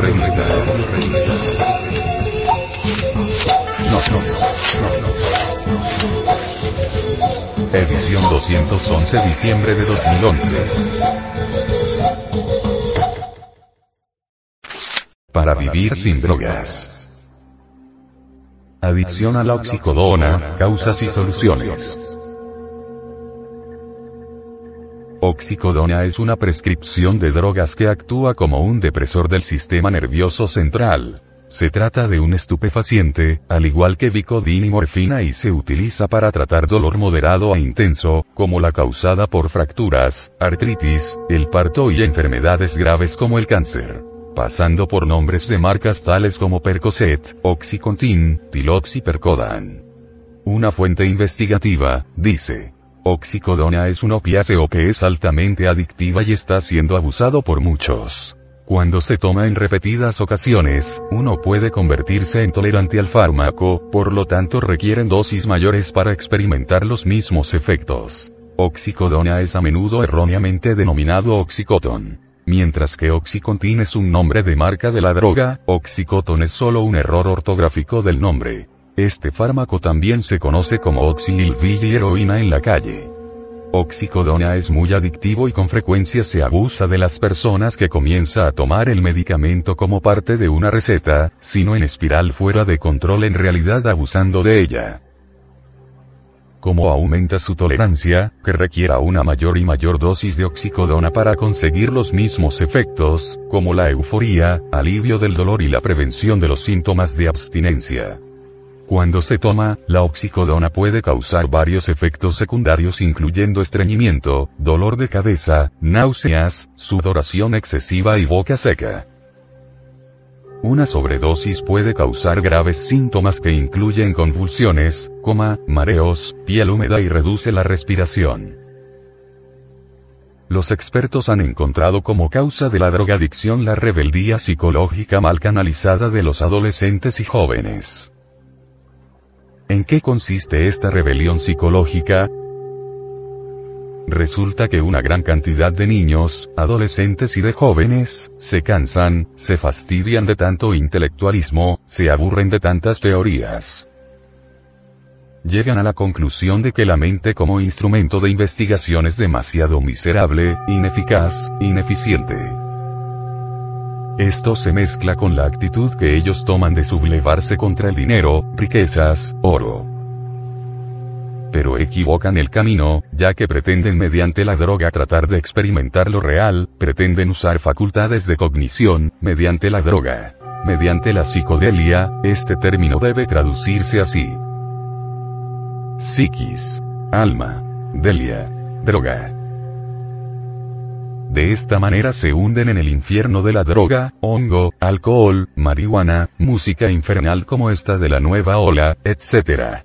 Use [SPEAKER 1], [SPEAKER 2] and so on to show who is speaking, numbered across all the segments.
[SPEAKER 1] No, no, no, Edición 211 diciembre de 2011. Para vivir sin drogas. Adicción a la oxicodona, causas y soluciones. Oxicodona es una prescripción de drogas que actúa como un depresor del sistema nervioso central. Se trata de un estupefaciente, al igual que Vicodin y morfina y se utiliza para tratar dolor moderado a intenso, como la causada por fracturas, artritis, el parto y enfermedades graves como el cáncer. Pasando por nombres de marcas tales como Percocet, Oxycontin, Tilox y Percodan. Una fuente investigativa, dice, Oxicodona es un opiáceo que es altamente adictiva y está siendo abusado por muchos. Cuando se toma en repetidas ocasiones, uno puede convertirse en tolerante al fármaco, por lo tanto requieren dosis mayores para experimentar los mismos efectos. Oxicodona es a menudo erróneamente denominado oxicotón. Mientras que Oxycontin es un nombre de marca de la droga, Oxycotton es solo un error ortográfico del nombre. Este fármaco también se conoce como oxililvil y heroína en la calle. Oxicodona es muy adictivo y con frecuencia se abusa de las personas que comienza a tomar el medicamento como parte de una receta, sino en espiral fuera de control en realidad abusando de ella. Como aumenta su tolerancia, que requiera una mayor y mayor dosis de oxicodona para conseguir los mismos efectos, como la euforía, alivio del dolor y la prevención de los síntomas de abstinencia. Cuando se toma, la oxicodona puede causar varios efectos secundarios incluyendo estreñimiento, dolor de cabeza, náuseas, sudoración excesiva y boca seca. Una sobredosis puede causar graves síntomas que incluyen convulsiones, coma, mareos, piel húmeda y reduce la respiración. Los expertos han encontrado como causa de la drogadicción la rebeldía psicológica mal canalizada de los adolescentes y jóvenes. ¿En qué consiste esta rebelión psicológica? Resulta que una gran cantidad de niños, adolescentes y de jóvenes, se cansan, se fastidian de tanto intelectualismo, se aburren de tantas teorías. Llegan a la conclusión de que la mente como instrumento de investigación es demasiado miserable, ineficaz, ineficiente. Esto se mezcla con la actitud que ellos toman de sublevarse contra el dinero, riquezas, oro. Pero equivocan el camino, ya que pretenden mediante la droga tratar de experimentar lo real, pretenden usar facultades de cognición, mediante la droga. Mediante la psicodelia, este término debe traducirse así. Psiquis. Alma. Delia. Droga. De esta manera se hunden en el infierno de la droga, hongo, alcohol, marihuana, música infernal como esta de la nueva ola, etc.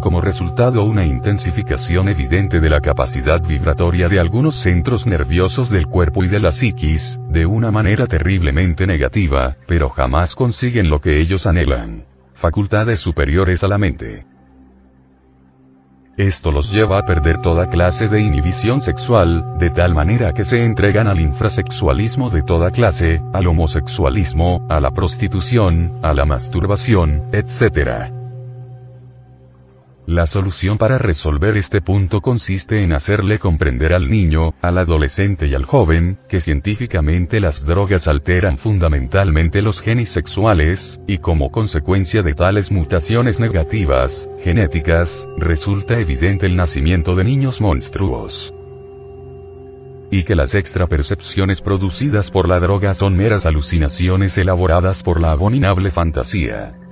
[SPEAKER 1] como resultado una intensificación evidente de la capacidad vibratoria de algunos centros nerviosos del cuerpo y de la psiquis, de una manera terriblemente negativa, pero jamás consiguen lo que ellos anhelan. Facultades superiores a la mente. Esto los lleva a perder toda clase de inhibición sexual, de tal manera que se entregan al infrasexualismo de toda clase, al homosexualismo, a la prostitución, a la masturbación, etc. La solución para resolver este punto consiste en hacerle comprender al niño, al adolescente y al joven, que científicamente las drogas alteran fundamentalmente los genes sexuales, y como consecuencia de tales mutaciones negativas, genéticas, resulta evidente el nacimiento de niños monstruos y que las extrapercepciones producidas por la droga son meras alucinaciones elaboradas por la abominable fantasía.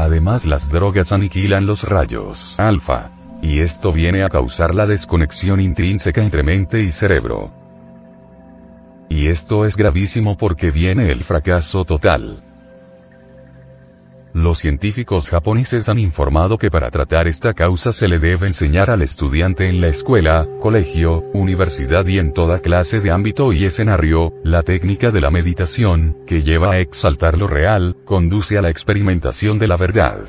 [SPEAKER 1] Además las drogas aniquilan los rayos alfa. Y esto viene a causar la desconexión intrínseca entre mente y cerebro. Y esto es gravísimo porque viene el fracaso total. Los científicos japoneses han informado que para tratar esta causa se le debe enseñar al estudiante en la escuela, colegio, universidad y en toda clase de ámbito y escenario, la técnica de la meditación, que lleva a exaltar lo real, conduce a la experimentación de la verdad.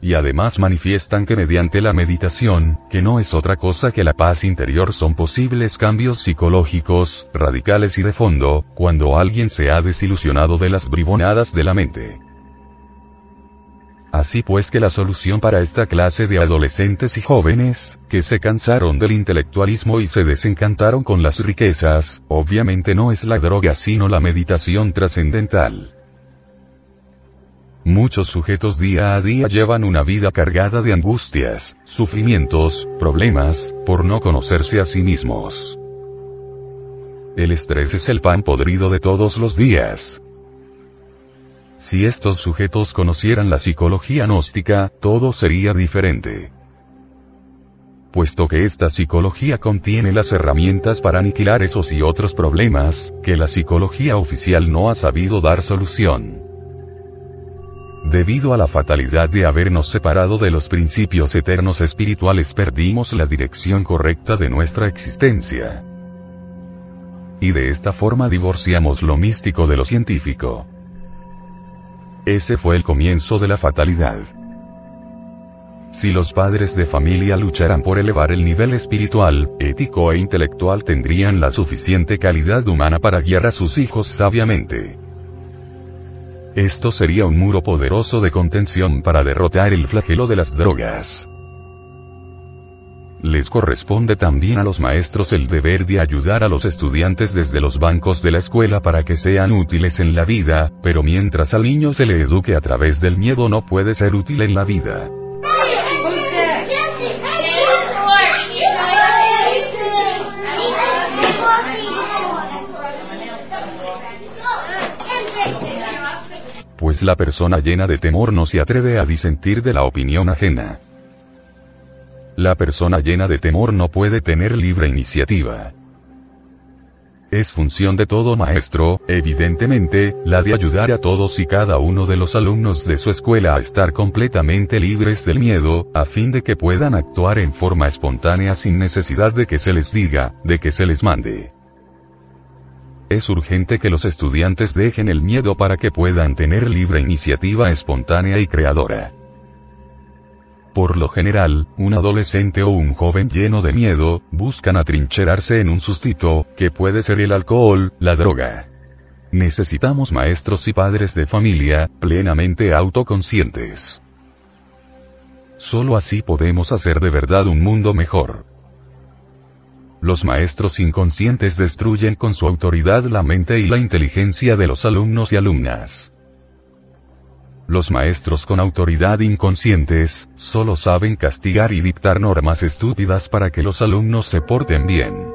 [SPEAKER 1] Y además manifiestan que mediante la meditación, que no es otra cosa que la paz interior son posibles cambios psicológicos, radicales y de fondo, cuando alguien se ha desilusionado de las bribonadas de la mente. Así pues que la solución para esta clase de adolescentes y jóvenes, que se cansaron del intelectualismo y se desencantaron con las riquezas, obviamente no es la droga sino la meditación trascendental. Muchos sujetos día a día llevan una vida cargada de angustias, sufrimientos, problemas, por no conocerse a sí mismos. El estrés es el pan podrido de todos los días. Si estos sujetos conocieran la psicología gnóstica, todo sería diferente. Puesto que esta psicología contiene las herramientas para aniquilar esos y otros problemas, que la psicología oficial no ha sabido dar solución. Debido a la fatalidad de habernos separado de los principios eternos espirituales perdimos la dirección correcta de nuestra existencia. Y de esta forma divorciamos lo místico de lo científico. Ese fue el comienzo de la fatalidad. Si los padres de familia lucharan por elevar el nivel espiritual, ético e intelectual tendrían la suficiente calidad humana para guiar a sus hijos sabiamente. Esto sería un muro poderoso de contención para derrotar el flagelo de las drogas. Les corresponde también a los maestros el deber de ayudar a los estudiantes desde los bancos de la escuela para que sean útiles en la vida, pero mientras al niño se le eduque a través del miedo no puede ser útil en la vida. Pues la persona llena de temor no se atreve a disentir de la opinión ajena. La persona llena de temor no puede tener libre iniciativa. Es función de todo maestro, evidentemente, la de ayudar a todos y cada uno de los alumnos de su escuela a estar completamente libres del miedo, a fin de que puedan actuar en forma espontánea sin necesidad de que se les diga, de que se les mande. Es urgente que los estudiantes dejen el miedo para que puedan tener libre iniciativa espontánea y creadora. Por lo general, un adolescente o un joven lleno de miedo, buscan atrincherarse en un sustito, que puede ser el alcohol, la droga. Necesitamos maestros y padres de familia, plenamente autoconscientes. Solo así podemos hacer de verdad un mundo mejor. Los maestros inconscientes destruyen con su autoridad la mente y la inteligencia de los alumnos y alumnas. Los maestros con autoridad inconscientes, solo saben castigar y dictar normas estúpidas para que los alumnos se porten bien.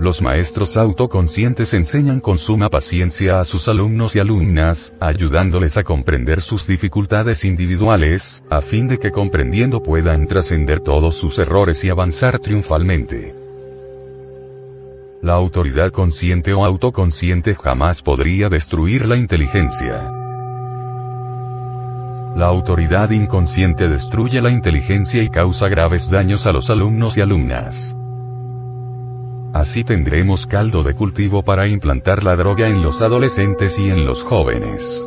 [SPEAKER 1] Los maestros autoconscientes enseñan con suma paciencia a sus alumnos y alumnas, ayudándoles a comprender sus dificultades individuales, a fin de que comprendiendo puedan trascender todos sus errores y avanzar triunfalmente. La autoridad consciente o autoconsciente jamás podría destruir la inteligencia. La autoridad inconsciente destruye la inteligencia y causa graves daños a los alumnos y alumnas. Así tendremos caldo de cultivo para implantar la droga en los adolescentes y en los jóvenes.